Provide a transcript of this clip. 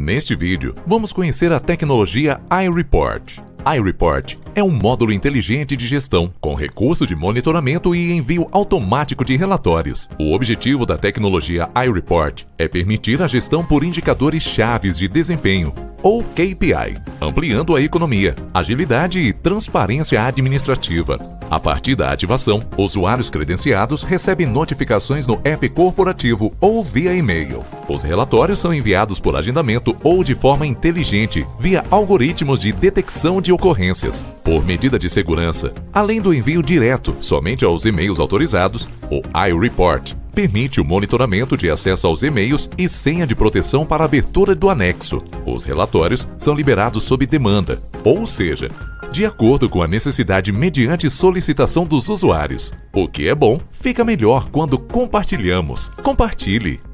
Neste vídeo, vamos conhecer a tecnologia iReport. iReport é um módulo inteligente de gestão, com recurso de monitoramento e envio automático de relatórios. O objetivo da tecnologia iReport é permitir a gestão por indicadores chaves de desempenho, ou KPI, ampliando a economia, agilidade e transparência administrativa. A partir da ativação, usuários credenciados recebem notificações no app corporativo ou via e-mail. Os relatórios são enviados por agendamento ou de forma inteligente, via algoritmos de detecção de ocorrências. Por medida de segurança, além do envio direto somente aos e-mails autorizados, o iReport permite o monitoramento de acesso aos e-mails e senha de proteção para abertura do anexo. Os relatórios são liberados sob demanda, ou seja, de acordo com a necessidade mediante solicitação dos usuários. O que é bom, fica melhor quando compartilhamos. Compartilhe!